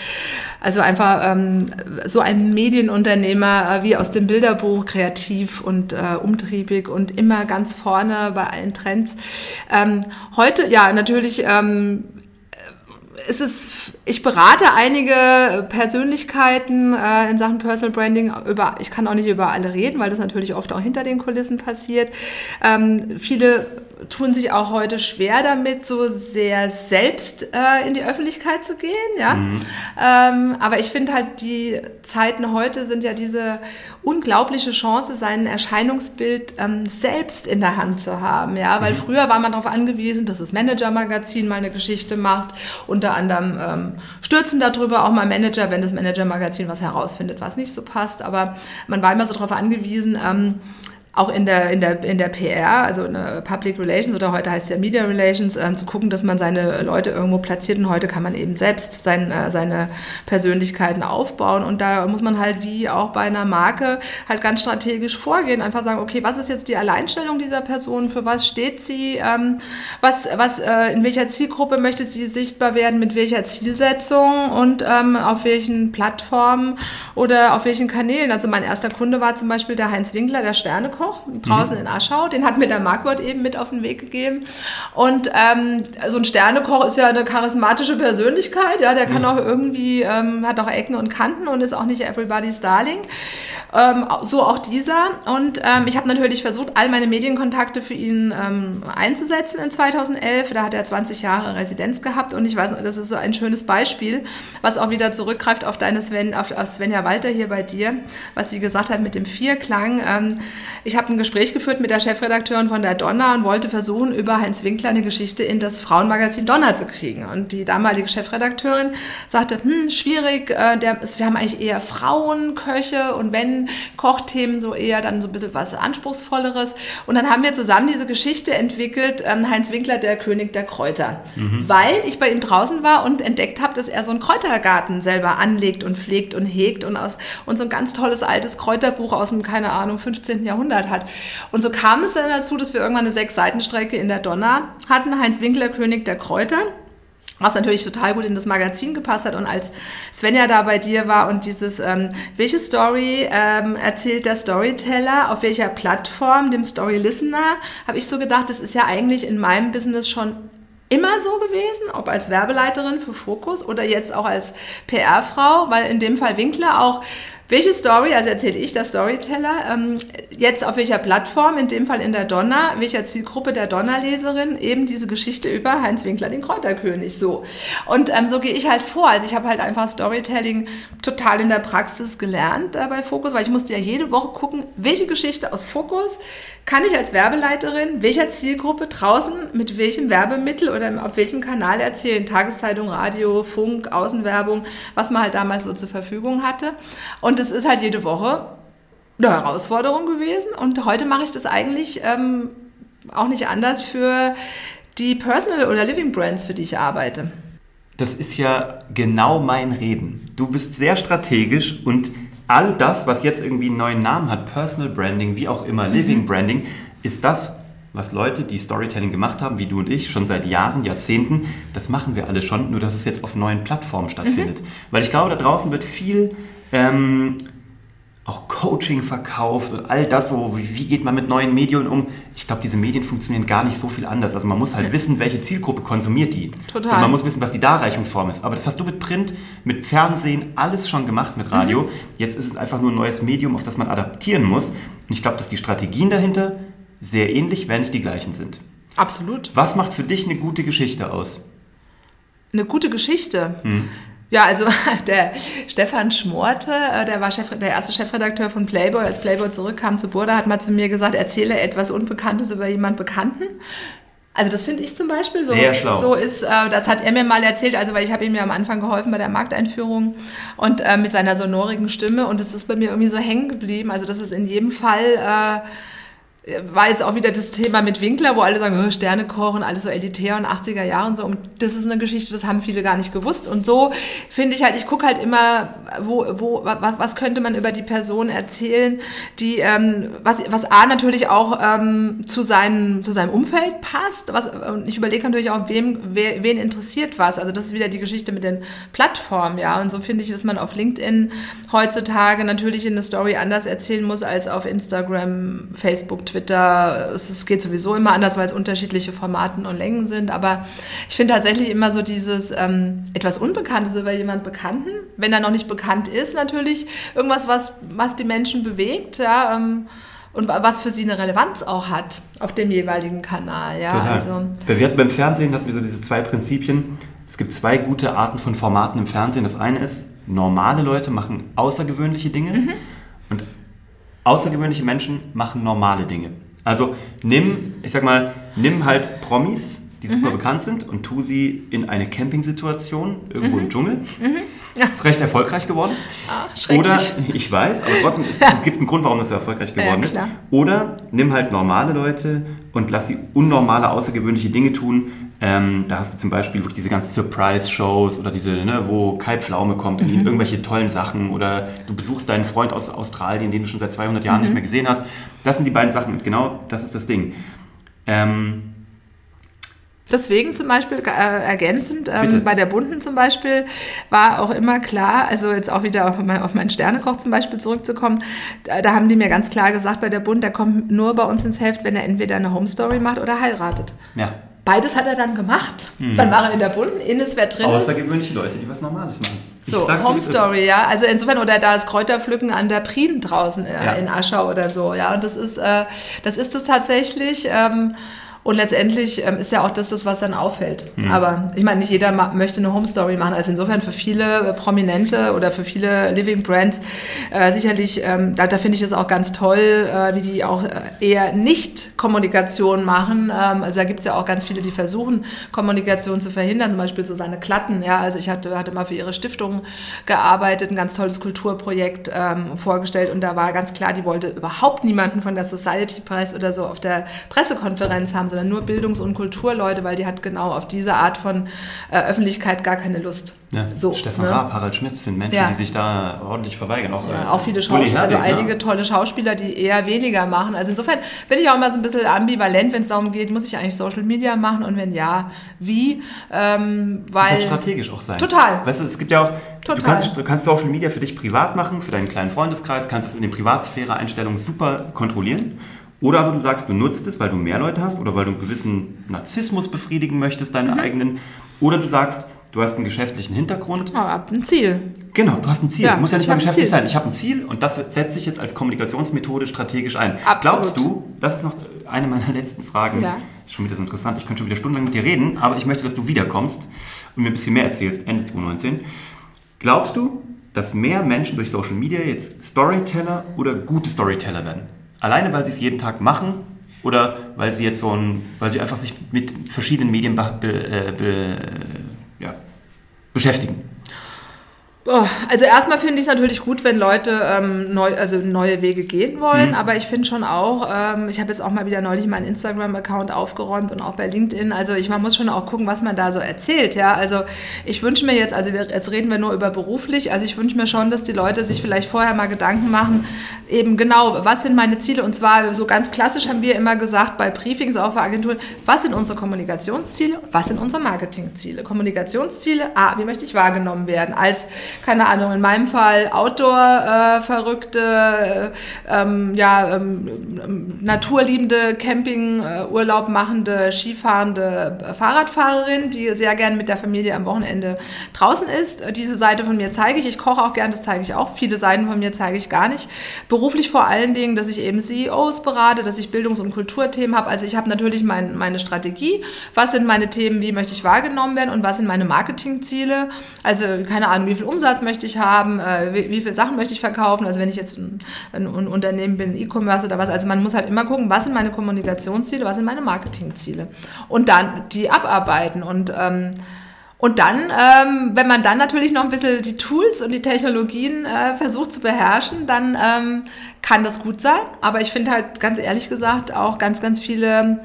also einfach ähm, so ein Medienunternehmer äh, wie aus dem Bilderbuch, kreativ und äh, umtriebig und immer ganz vorne bei allen Trends. Ähm, heute, ja, natürlich ähm, es ich berate einige Persönlichkeiten äh, in Sachen Personal Branding. Über, ich kann auch nicht über alle reden, weil das natürlich oft auch hinter den Kulissen passiert. Ähm, viele tun sich auch heute schwer damit, so sehr selbst äh, in die Öffentlichkeit zu gehen. Ja? Mhm. Ähm, aber ich finde halt, die Zeiten heute sind ja diese unglaubliche Chance, sein Erscheinungsbild ähm, selbst in der Hand zu haben. Ja? Weil mhm. früher war man darauf angewiesen, dass das Manager-Magazin mal eine Geschichte macht. Unter anderem ähm, stürzen darüber auch mal Manager, wenn das Manager-Magazin was herausfindet, was nicht so passt. Aber man war immer so darauf angewiesen, ähm, auch in der, in der, in der PR, also in der Public Relations oder heute heißt es ja Media Relations, äh, zu gucken, dass man seine Leute irgendwo platziert. Und heute kann man eben selbst sein, äh, seine Persönlichkeiten aufbauen. Und da muss man halt wie auch bei einer Marke halt ganz strategisch vorgehen, einfach sagen, okay, was ist jetzt die Alleinstellung dieser Person, für was steht sie, ähm, was, was, äh, in welcher Zielgruppe möchte sie sichtbar werden, mit welcher Zielsetzung? Und ähm, auf welchen Plattformen oder auf welchen Kanälen. Also mein erster Kunde war zum Beispiel der Heinz Winkler, der Sternekoch Koch draußen mhm. in Aschau. Den hat mir der Markwort eben mit auf den Weg gegeben. Und ähm, so ein Sternekoch ist ja eine charismatische Persönlichkeit. Ja, der kann mhm. auch irgendwie, ähm, hat auch Ecken und Kanten und ist auch nicht everybody's darling. Ähm, so auch dieser. Und ähm, ich habe natürlich versucht, all meine Medienkontakte für ihn ähm, einzusetzen in 2011. Da hat er 20 Jahre Residenz gehabt und ich weiß, das ist so ein schönes Beispiel, was auch wieder zurückgreift auf deine Sven, auf, auf Svenja Walter hier bei dir, was sie gesagt hat mit dem Vierklang. Ähm, ich habe ein Gespräch geführt mit der Chefredakteurin von der Donner und wollte versuchen, über Heinz Winkler eine Geschichte in das Frauenmagazin Donner zu kriegen. Und die damalige Chefredakteurin sagte, hm, schwierig, äh, der, wir haben eigentlich eher Frauenköche und wenn Kochthemen so eher dann so ein bisschen was Anspruchsvolleres. Und dann haben wir zusammen diese Geschichte entwickelt, ähm, Heinz Winkler, der König der Kräuter. Mhm. Weil ich bei ihm draußen war und entdeckt habe, dass er so einen Kräutergarten selber anlegt und pflegt und hegt und, aus, und so ein ganz tolles altes Kräuterbuch aus dem, keine Ahnung, 15. Jahrhundert hat. Und so kam es dann dazu, dass wir irgendwann eine Sechs-Seiten-Strecke in der Donner hatten, Heinz Winkler, König der Kräuter. Was natürlich total gut in das Magazin gepasst hat. Und als Svenja da bei dir war und dieses, ähm, welche Story ähm, erzählt der Storyteller, auf welcher Plattform, dem Story Listener, habe ich so gedacht, das ist ja eigentlich in meinem Business schon immer so gewesen, ob als Werbeleiterin für Fokus oder jetzt auch als PR-Frau, weil in dem Fall Winkler auch welche Story, also erzähle ich der Storyteller, ähm, jetzt auf welcher Plattform, in dem Fall in der Donner, welcher Zielgruppe der Donnerleserin, eben diese Geschichte über Heinz Winkler, den Kräuterkönig, so. Und ähm, so gehe ich halt vor. Also ich habe halt einfach Storytelling total in der Praxis gelernt äh, bei Fokus, weil ich musste ja jede Woche gucken, welche Geschichte aus Fokus kann ich als Werbeleiterin welcher Zielgruppe draußen mit welchem Werbemittel oder auf welchem Kanal erzählen? Tageszeitung, Radio, Funk, Außenwerbung, was man halt damals so zur Verfügung hatte. Und es ist halt jede Woche eine Herausforderung gewesen. Und heute mache ich das eigentlich ähm, auch nicht anders für die Personal- oder Living Brands, für die ich arbeite. Das ist ja genau mein Reden. Du bist sehr strategisch und all das, was jetzt irgendwie einen neuen Namen hat, Personal Branding, wie auch immer, Living mhm. Branding, ist das, was Leute, die Storytelling gemacht haben, wie du und ich, schon seit Jahren, Jahrzehnten, das machen wir alle schon, nur dass es jetzt auf neuen Plattformen stattfindet. Mhm. Weil ich glaube, da draußen wird viel ähm, auch Coaching verkauft und all das so, wie, wie geht man mit neuen Medien um? Ich glaube, diese Medien funktionieren gar nicht so viel anders. Also man muss halt wissen, welche Zielgruppe konsumiert die. Total. Und man muss wissen, was die Darreichungsform ist. Aber das hast du mit Print, mit Fernsehen, alles schon gemacht mit Radio. Mhm. Jetzt ist es einfach nur ein neues Medium, auf das man adaptieren muss. Und ich glaube, dass die Strategien dahinter sehr ähnlich, wenn nicht die gleichen sind. Absolut. Was macht für dich eine gute Geschichte aus? Eine gute Geschichte. Hm. Ja, also der Stefan Schmorte, äh, der war Chef, der erste Chefredakteur von Playboy. Als Playboy zurückkam zu Burda, hat mal zu mir gesagt, erzähle etwas Unbekanntes über jemand Bekannten. Also das finde ich zum Beispiel so. Sehr schlau. So ist, äh, das hat er mir mal erzählt, also weil ich habe ihm ja am Anfang geholfen bei der Markteinführung und äh, mit seiner sonorigen Stimme und es ist bei mir irgendwie so hängen geblieben. Also das ist in jedem Fall äh, war jetzt auch wieder das Thema mit Winkler, wo alle sagen, oh, Sterne kochen, alles so elitär und 80er Jahre und so. Und das ist eine Geschichte, das haben viele gar nicht gewusst. Und so finde ich halt, ich gucke halt immer, wo, wo, was, was könnte man über die Person erzählen, die, ähm, was, was A natürlich auch ähm, zu, seinen, zu seinem Umfeld passt. Was, und ich überlege natürlich auch, wem, wer, wen interessiert was. Also das ist wieder die Geschichte mit den Plattformen, ja. Und so finde ich, dass man auf LinkedIn heutzutage natürlich in eine Story anders erzählen muss als auf Instagram, Facebook, Twitter Twitter. Es, geht sowieso immer anders, weil es unterschiedliche Formaten und Längen sind. Aber ich finde tatsächlich immer so dieses ähm, etwas Unbekanntes über jemand Bekannten, wenn er noch nicht bekannt ist, natürlich irgendwas, was, was die Menschen bewegt. Ja, ähm, und was für sie eine Relevanz auch hat auf dem jeweiligen Kanal. Ja, Total. Also. Wir hatten beim Fernsehen hatten wir so diese zwei Prinzipien. Es gibt zwei gute Arten von Formaten im Fernsehen. Das eine ist, normale Leute machen außergewöhnliche Dinge mhm. und außergewöhnliche Menschen machen normale Dinge. Also nimm, ich sag mal, nimm halt Promis, die super mhm. bekannt sind und tu sie in eine Campingsituation irgendwo mhm. im Dschungel. Mhm. Ja. Ist recht erfolgreich geworden. Ah, Oder, ich weiß, aber trotzdem, es ja. gibt einen Grund, warum das so erfolgreich geworden ja, ist. Oder nimm halt normale Leute und lass sie unnormale, außergewöhnliche Dinge tun. Ähm, da hast du zum Beispiel wirklich diese ganzen Surprise-Shows oder diese, ne, wo Kai Pflaume kommt und mhm. irgendwelche tollen Sachen oder du besuchst deinen Freund aus Australien, den du schon seit 200 Jahren mhm. nicht mehr gesehen hast. Das sind die beiden Sachen und genau das ist das Ding. Ähm, Deswegen zum Beispiel äh, ergänzend, ähm, bei der Bunten zum Beispiel war auch immer klar, also jetzt auch wieder auf, mein, auf meinen Sternekoch zum Beispiel zurückzukommen, da, da, haben die mir ganz klar gesagt, bei der Bund, der kommt nur bei uns ins Heft, wenn er entweder eine Home Story macht oder heiratet. Ja. Beides hat er dann gemacht. Hm. Dann war er in der Bunten, Innes wer drin Außergewöhnliche Leute, die was Normales machen. Ich so, Home Story, ja. Also insofern, oder da ist Kräuterpflücken an der Prien draußen äh, ja. in Aschau oder so, ja. Und das ist, äh, das ist es tatsächlich. Ähm, und letztendlich ähm, ist ja auch das, das was dann auffällt. Mhm. Aber ich meine, nicht jeder möchte eine Home Story machen. Also insofern für viele Prominente oder für viele Living Brands äh, sicherlich, ähm, da, da finde ich es auch ganz toll, äh, wie die auch äh, eher nicht Kommunikation machen. Ähm, also da gibt es ja auch ganz viele, die versuchen, Kommunikation zu verhindern, zum Beispiel so seine Klatten. Ja, also ich hatte, hatte mal für ihre Stiftung gearbeitet, ein ganz tolles Kulturprojekt ähm, vorgestellt und da war ganz klar, die wollte überhaupt niemanden von der Society Press oder so auf der Pressekonferenz haben, sondern nur Bildungs- und Kulturleute, weil die hat genau auf diese Art von äh, Öffentlichkeit gar keine Lust. Ja, so, Stefan ne? Raab, Harald Schmidt sind Menschen, ja. die sich da ordentlich verweigern. Auch, ja, äh, auch viele Schauspieler, also einige ja. tolle Schauspieler, die eher weniger machen. Also insofern bin ich auch immer so ein bisschen ambivalent, wenn es darum geht, muss ich eigentlich Social Media machen und wenn ja, wie? Ähm, weil, das muss halt strategisch auch sein. Total. Weißt du, es gibt ja auch, Total. Du, kannst, du kannst Social Media für dich privat machen, für deinen kleinen Freundeskreis, kannst es in den Privatsphäre-Einstellungen super kontrollieren. Oder aber du sagst, du nutzt es, weil du mehr Leute hast oder weil du einen gewissen Narzissmus befriedigen möchtest, deinen mhm. eigenen. Oder du sagst, du hast einen geschäftlichen Hintergrund. Oh, ein Ziel. Genau, du hast ein Ziel. Ja, Muss ja nicht mal geschäftlich sein. Ich habe ein Ziel und das setze ich jetzt als Kommunikationsmethode strategisch ein. Absolut. Glaubst du, das ist noch eine meiner letzten Fragen. Ja. Ist schon wieder so interessant. Ich könnte schon wieder stundenlang mit dir reden, aber ich möchte, dass du wiederkommst und mir ein bisschen mehr erzählst, Ende 2019. Glaubst du, dass mehr Menschen durch Social Media jetzt Storyteller oder gute Storyteller werden? Alleine, weil sie es jeden Tag machen oder weil sie jetzt so ein, weil sie einfach sich mit verschiedenen Medien be, be, be, ja, beschäftigen. Oh, also erstmal finde ich es natürlich gut, wenn Leute ähm, neu, also neue Wege gehen wollen, mhm. aber ich finde schon auch, ähm, ich habe jetzt auch mal wieder neulich meinen Instagram-Account aufgeräumt und auch bei LinkedIn, also ich, man muss schon auch gucken, was man da so erzählt, ja, also ich wünsche mir jetzt, also wir, jetzt reden wir nur über beruflich, also ich wünsche mir schon, dass die Leute sich vielleicht vorher mal Gedanken machen, eben genau, was sind meine Ziele? Und zwar so ganz klassisch haben wir immer gesagt bei Briefings auch für Agenturen, was sind unsere Kommunikationsziele, was sind unsere Marketingziele, Kommunikationsziele, ah, wie möchte ich wahrgenommen werden? Als keine Ahnung, in meinem Fall Outdoor-Verrückte, äh, ähm, ja, ähm, naturliebende, Camping-Urlaub machende, Skifahrende Fahrradfahrerin, die sehr gern mit der Familie am Wochenende draußen ist. Diese Seite von mir zeige ich. Ich koche auch gern, das zeige ich auch. Viele Seiten von mir zeige ich gar nicht. Beruflich vor allen Dingen, dass ich eben CEOs berate, dass ich Bildungs- und Kulturthemen habe. Also ich habe natürlich mein, meine Strategie. Was sind meine Themen? Wie möchte ich wahrgenommen werden? Und was sind meine Marketingziele? Also keine Ahnung, wie viel Umsatz Umsatz möchte ich haben, äh, wie, wie viele Sachen möchte ich verkaufen. Also wenn ich jetzt ein, ein, ein Unternehmen bin, E-Commerce oder was. Also man muss halt immer gucken, was sind meine Kommunikationsziele, was sind meine Marketingziele. Und dann die abarbeiten. Und ähm, und dann, ähm, wenn man dann natürlich noch ein bisschen die Tools und die Technologien äh, versucht zu beherrschen, dann ähm, kann das gut sein. Aber ich finde halt ganz ehrlich gesagt auch ganz, ganz viele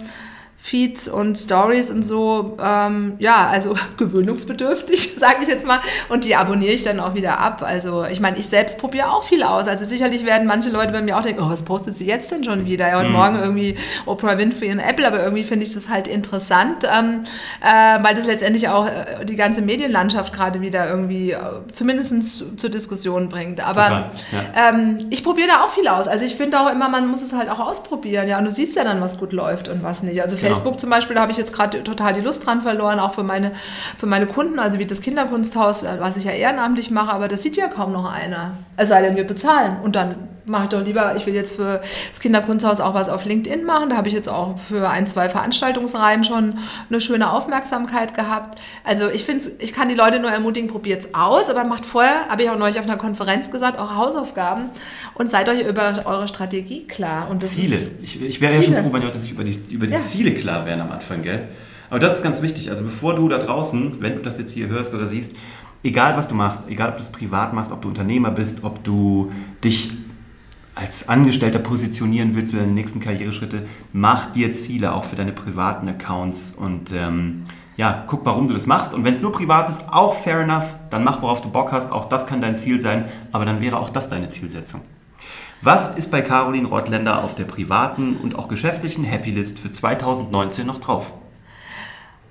Feeds und Stories und so, ähm, ja, also gewöhnungsbedürftig, sage ich jetzt mal. Und die abonniere ich dann auch wieder ab. Also ich meine, ich selbst probiere auch viel aus. Also sicherlich werden manche Leute bei mir auch denken, oh, was postet sie jetzt denn schon wieder? Ja, heute mhm. Morgen irgendwie Oprah Winfrey und Apple, aber irgendwie finde ich das halt interessant, ähm, äh, weil das letztendlich auch äh, die ganze Medienlandschaft gerade wieder irgendwie äh, zumindest zur Diskussion bringt. Aber ja. ähm, ich probiere da auch viel aus. Also ich finde auch immer, man muss es halt auch ausprobieren. Ja, und du siehst ja dann, was gut läuft und was nicht. Also genau. Facebook zum Beispiel, da habe ich jetzt gerade total die Lust dran verloren, auch für meine, für meine Kunden, also wie das Kinderkunsthaus, äh, was ich ja ehrenamtlich mache, aber das sieht ja kaum noch einer. Es sei denn, wir bezahlen. Und dann mache ich doch lieber, ich will jetzt für das Kinderkunsthaus auch was auf LinkedIn machen. Da habe ich jetzt auch für ein, zwei Veranstaltungsreihen schon eine schöne Aufmerksamkeit gehabt. Also ich finde, ich kann die Leute nur ermutigen, probiert es aus, aber macht vorher, habe ich auch neulich auf einer Konferenz gesagt, eure Hausaufgaben und seid euch über eure Strategie klar. Und Ziele. ich, ich wäre ja schon froh, wenn die Leute sich über die, über die ja. Ziele klar wären am Anfang, gell? Aber das ist ganz wichtig. Also bevor du da draußen, wenn du das jetzt hier hörst oder siehst, egal was du machst, egal ob du es privat machst, ob du Unternehmer bist, ob du dich als Angestellter positionieren willst für deine nächsten Karriereschritte, mach dir Ziele auch für deine privaten Accounts und ähm, ja, guck, warum du das machst. Und wenn es nur privat ist, auch fair enough, dann mach, worauf du Bock hast. Auch das kann dein Ziel sein, aber dann wäre auch das deine Zielsetzung. Was ist bei Caroline Rottländer auf der privaten und auch geschäftlichen Happy List für 2019 noch drauf?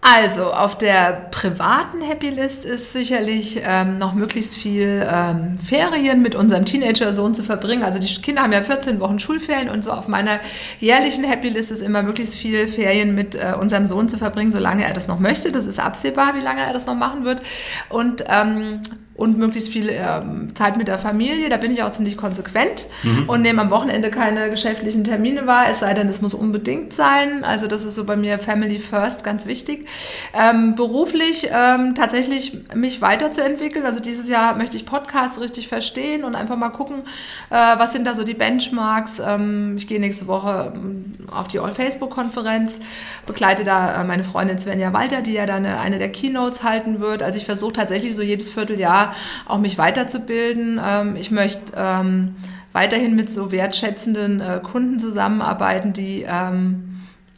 Also, auf der privaten Happy List ist sicherlich ähm, noch möglichst viel ähm, Ferien mit unserem Teenager-Sohn zu verbringen. Also, die Kinder haben ja 14 Wochen Schulferien und so auf meiner jährlichen Happy List ist immer möglichst viel Ferien mit äh, unserem Sohn zu verbringen, solange er das noch möchte. Das ist absehbar, wie lange er das noch machen wird. Und ähm, und möglichst viel ähm, Zeit mit der Familie. Da bin ich auch ziemlich konsequent mhm. und nehme am Wochenende keine geschäftlichen Termine wahr, es sei denn, es muss unbedingt sein. Also das ist so bei mir Family First ganz wichtig. Ähm, beruflich ähm, tatsächlich mich weiterzuentwickeln. Also dieses Jahr möchte ich Podcasts richtig verstehen und einfach mal gucken, äh, was sind da so die Benchmarks. Ähm, ich gehe nächste Woche ähm, auf die All-Facebook-Konferenz, begleite da äh, meine Freundin Svenja Walter, die ja dann eine, eine der Keynotes halten wird. Also ich versuche tatsächlich so jedes Vierteljahr auch mich weiterzubilden. Ähm, ich möchte ähm, weiterhin mit so wertschätzenden äh, Kunden zusammenarbeiten, die ähm,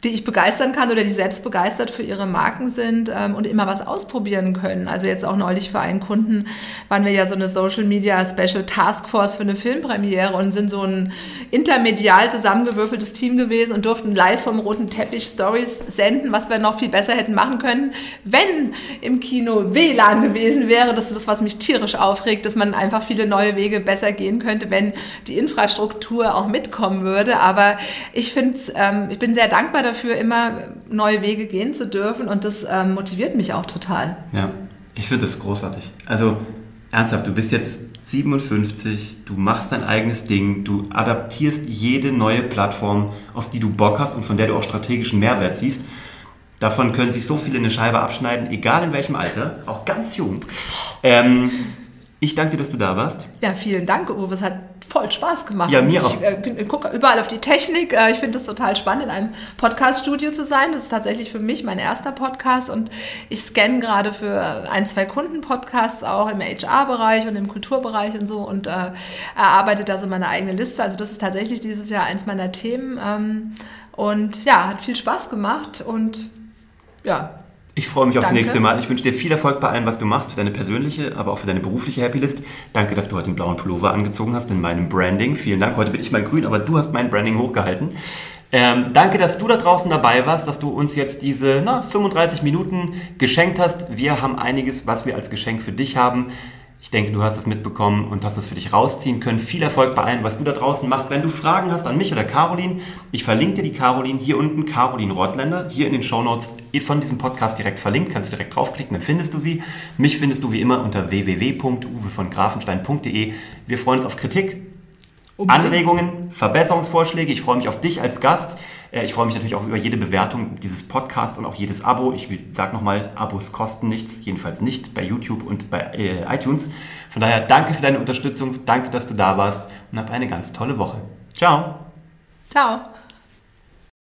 die ich begeistern kann oder die selbst begeistert für ihre Marken sind ähm, und immer was ausprobieren können. Also jetzt auch neulich für einen Kunden waren wir ja so eine Social Media Special Task Force für eine Filmpremiere und sind so ein intermedial zusammengewürfeltes Team gewesen und durften live vom roten Teppich Stories senden, was wir noch viel besser hätten machen können, wenn im Kino WLAN gewesen wäre. Das ist das, was mich tierisch aufregt, dass man einfach viele neue Wege besser gehen könnte, wenn die Infrastruktur auch mitkommen würde. Aber ich finde, ähm, ich bin sehr dankbar dafür, dafür, immer neue Wege gehen zu dürfen und das ähm, motiviert mich auch total. Ja, ich finde das großartig. Also ernsthaft, du bist jetzt 57, du machst dein eigenes Ding, du adaptierst jede neue Plattform, auf die du Bock hast und von der du auch strategischen Mehrwert siehst. Davon können sich so viele eine Scheibe abschneiden, egal in welchem Alter, auch ganz jung. Ähm, ich danke dir, dass du da warst. Ja, vielen Dank, Uwe. Es hat voll Spaß gemacht. Ja, mir ich, auch. Äh, ich gucke überall auf die Technik. Äh, ich finde es total spannend, in einem Podcast-Studio zu sein. Das ist tatsächlich für mich mein erster Podcast und ich scanne gerade für ein, zwei Kunden-Podcasts auch im HR-Bereich und im Kulturbereich und so und äh, erarbeite da so meine eigene Liste. Also das ist tatsächlich dieses Jahr eins meiner Themen. Ähm, und ja, hat viel Spaß gemacht und ja, ich freue mich aufs Danke. nächste Mal. Ich wünsche dir viel Erfolg bei allem, was du machst, für deine persönliche, aber auch für deine berufliche Happylist. Danke, dass du heute den blauen Pullover angezogen hast in meinem Branding. Vielen Dank. Heute bin ich mal grün, aber du hast mein Branding hochgehalten. Ähm, danke, dass du da draußen dabei warst, dass du uns jetzt diese na, 35 Minuten geschenkt hast. Wir haben einiges, was wir als Geschenk für dich haben. Ich denke, du hast es mitbekommen und hast es für dich rausziehen können. Viel Erfolg bei allem, was du da draußen machst. Wenn du Fragen hast an mich oder Caroline, ich verlinke dir die Caroline hier unten, Caroline Rottländer, hier in den Show Notes von diesem Podcast direkt verlinkt. Kannst du direkt draufklicken, dann findest du sie. Mich findest du wie immer unter www.uwevongrafenstein.de. Wir freuen uns auf Kritik, Unbedingt. Anregungen, Verbesserungsvorschläge. Ich freue mich auf dich als Gast. Äh, ich freue mich natürlich auch über jede Bewertung dieses Podcasts und auch jedes Abo. Ich sage nochmal, Abos kosten nichts, jedenfalls nicht bei YouTube und bei äh, iTunes. Von daher danke für deine Unterstützung, danke, dass du da warst und hab eine ganz tolle Woche. Ciao. Ciao.